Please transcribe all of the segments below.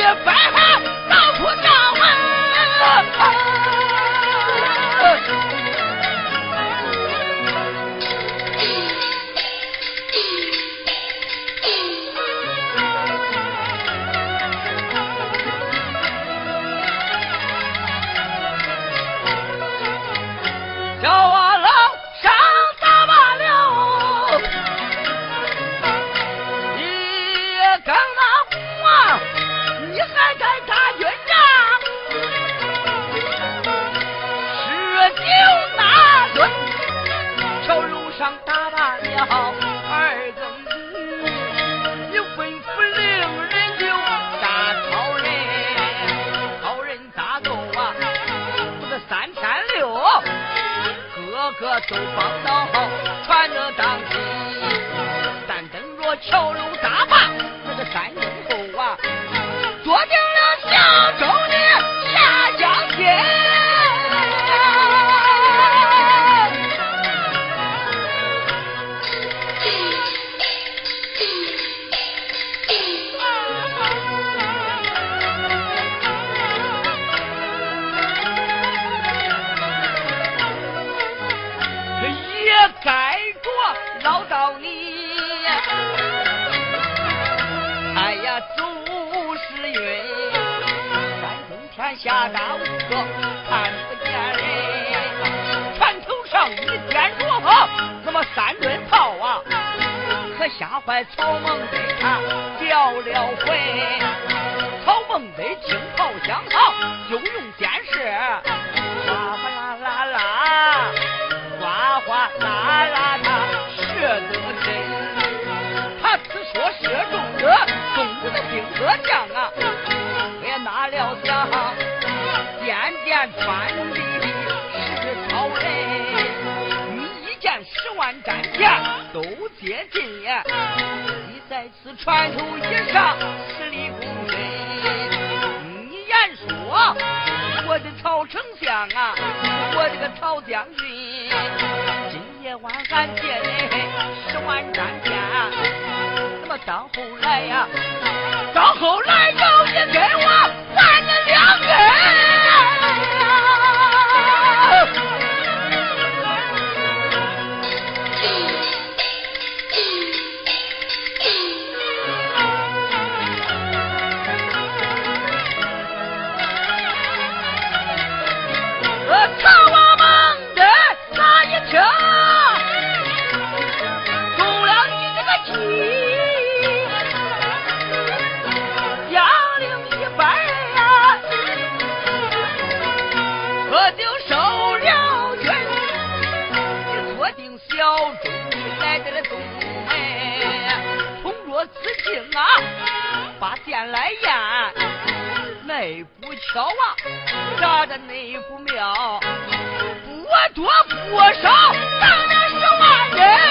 your back. 满山遍，那么到后来呀，到后来有一根。刀啊，扎的那不妙，不多不少，上了十万人。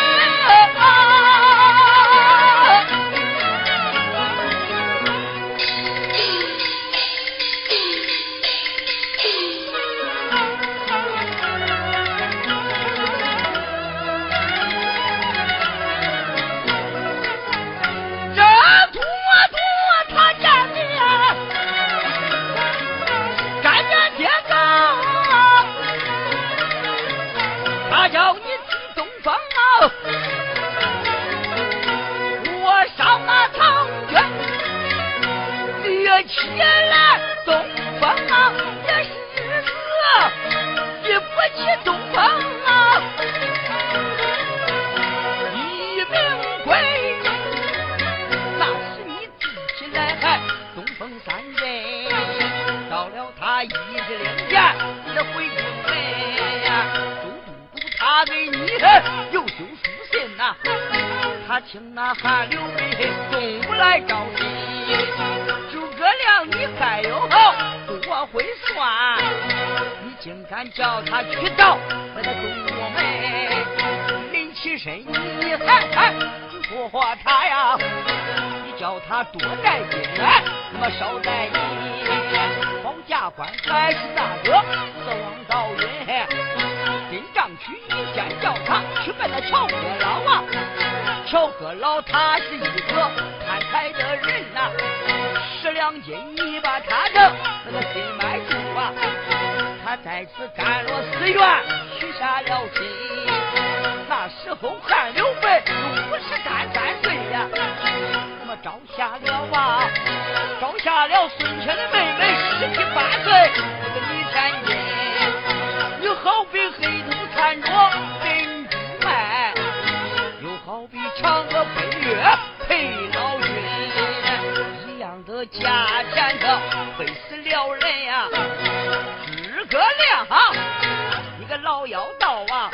又修书信呐，他请那韩刘备中午来招亲。诸葛亮，你还有多会算，你竟敢叫他去到我的东门？临起身你还还说他呀？你叫他多带兵，那么少带你，保驾官还是大哥四王赵云，进帐去一见，叫他去问那乔阁老啊。乔阁老他是一个贪财的人呐，十两金你把他的那个心买住啊，他在此甘落寺院许下了心。那时候汉刘备五十干三岁呀，那么招下了啊，招下了孙权的妹妹十七八岁，又好比嫦娥奔月配老君，一样的价钱的会死了人呀，诸葛亮，你个老妖道啊！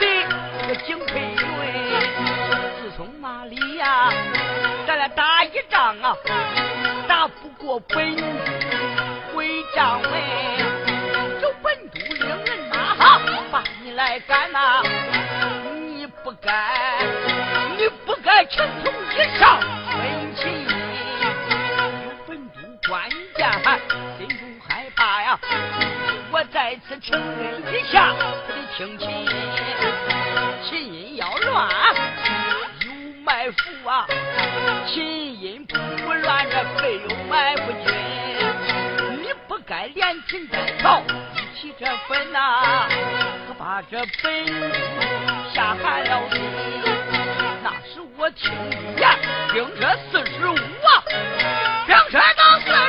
的敬佩云。自从那里呀、咱俩打一仗啊，打不过本回掌门，有本都领人马哈，把你来赶呐、你不该，你不该轻松一上本旗。是情人一下，可得听琴，琴音要乱有埋伏啊，琴音不乱这没有埋伏君。你不该连琴带奏，提起这本呐，可把这本吓寒了心。那是我听一眼，兵车四十五啊，兵车到四。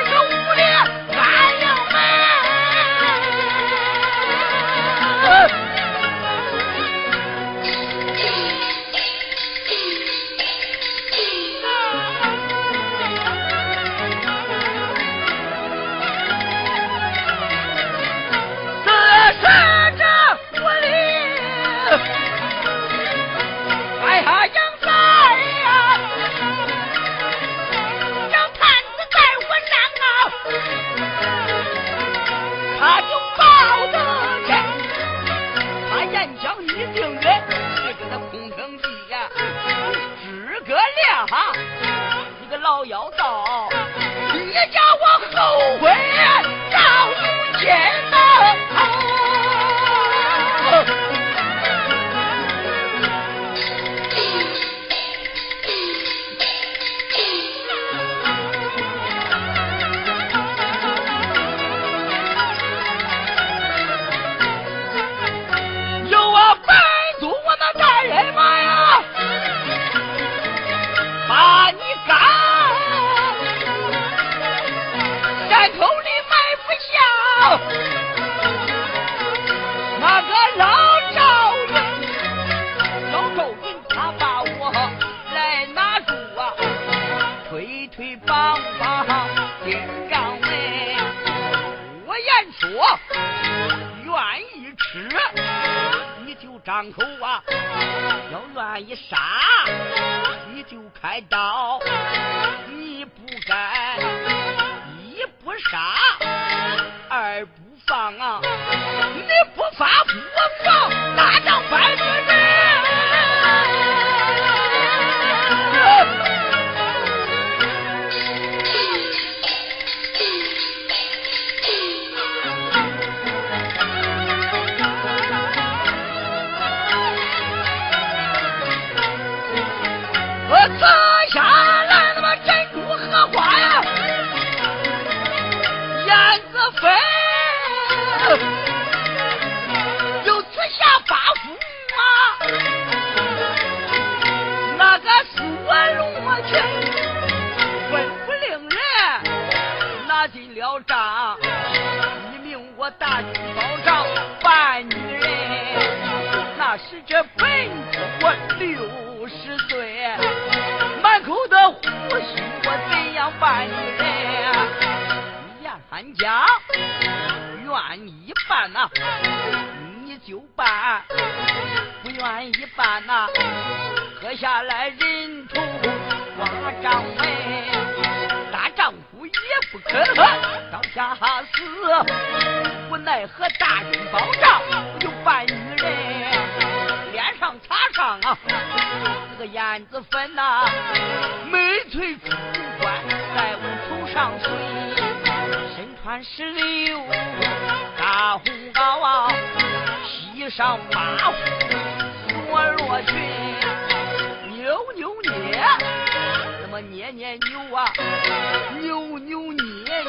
扭，扭捏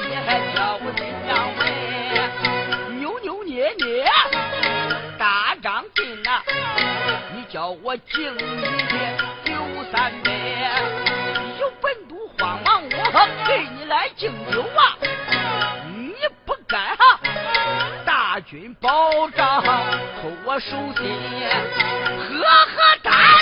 捏还叫我心上问，扭扭捏捏，大张进呐，你叫我敬你酒三杯，有本都慌忙我给你来敬酒啊，你不敢哈。大军保障，扣我手心，呵呵大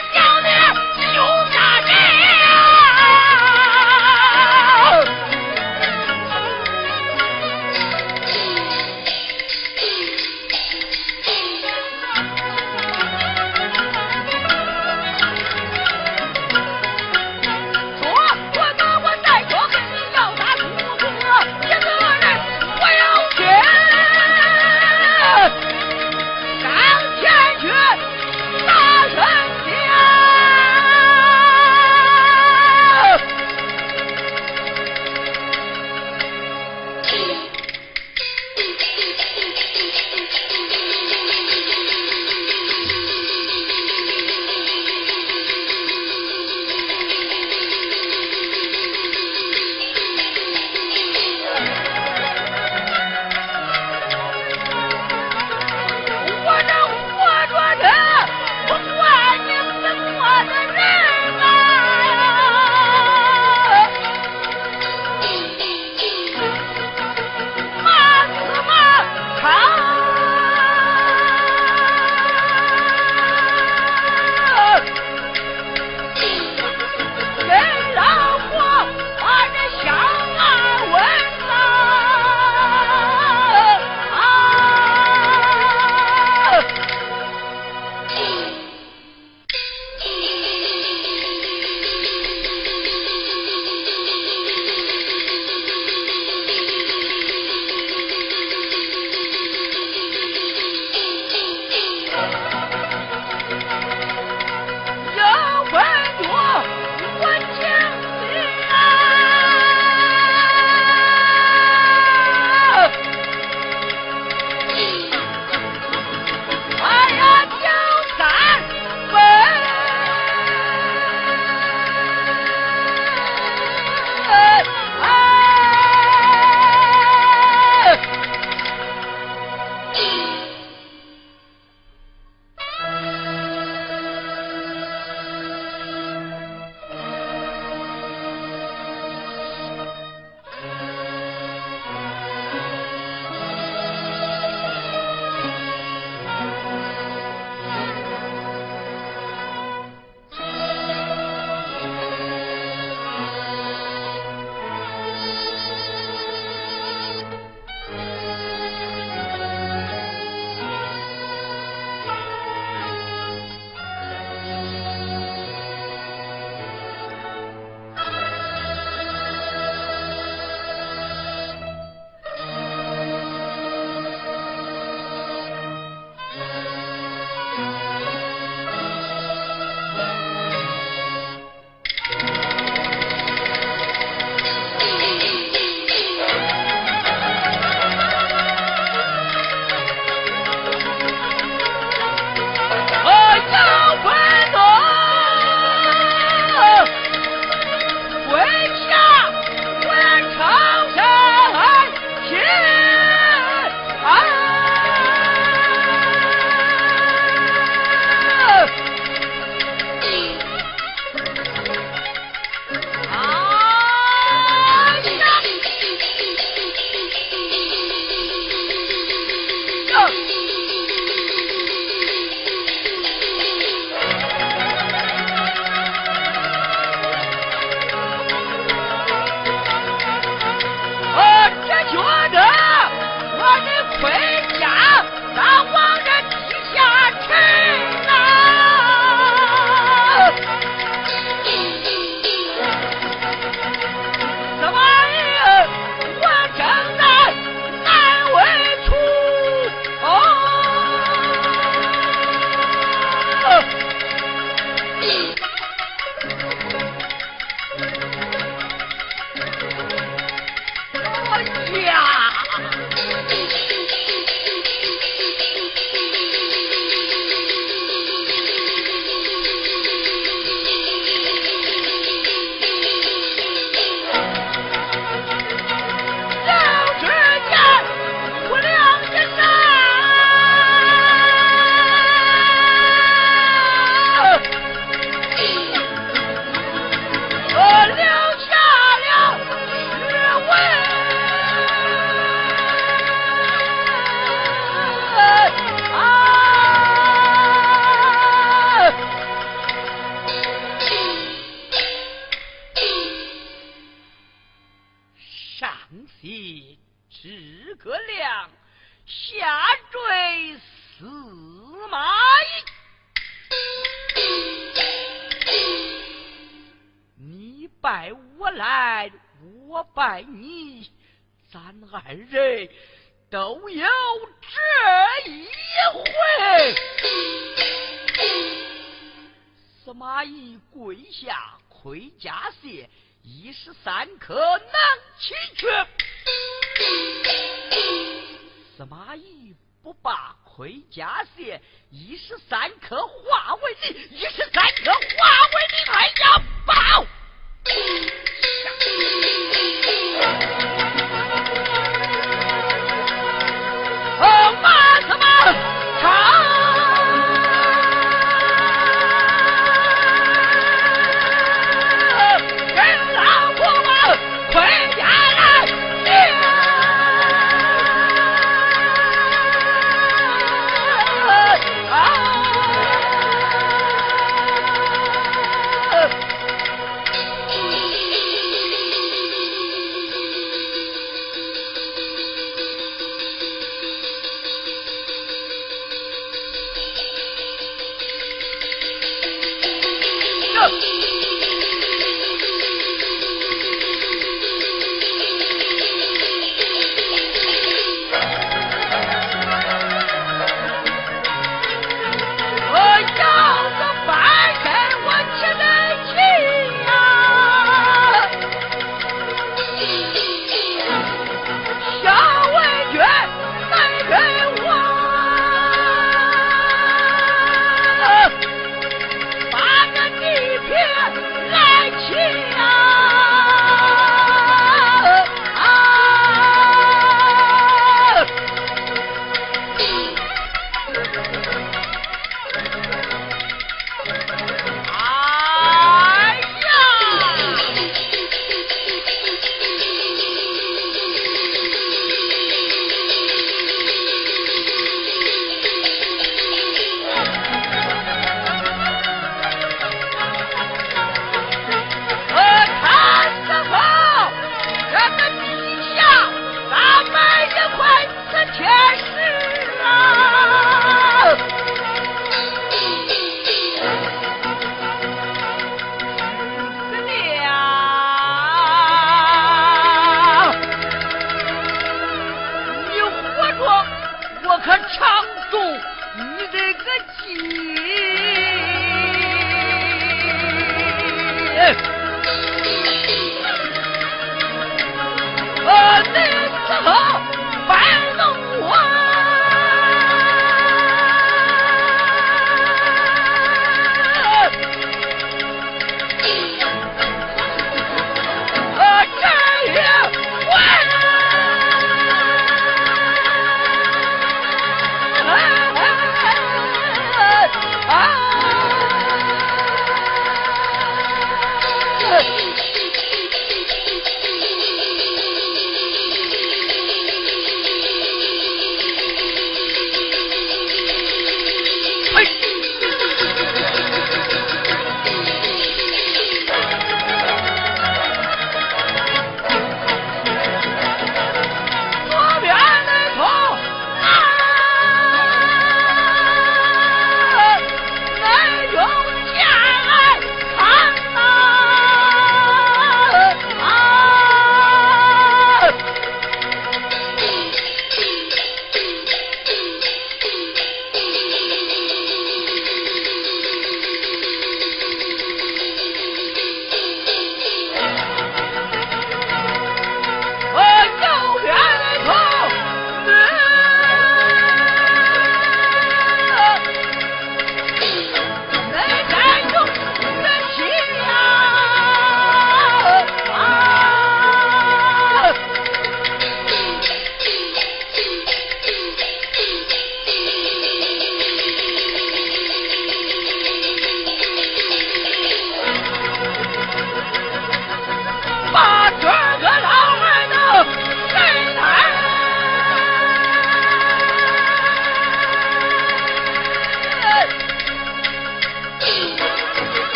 司马懿不把盔甲卸，一十三颗化为泥，一十三颗化为泥，还要爆！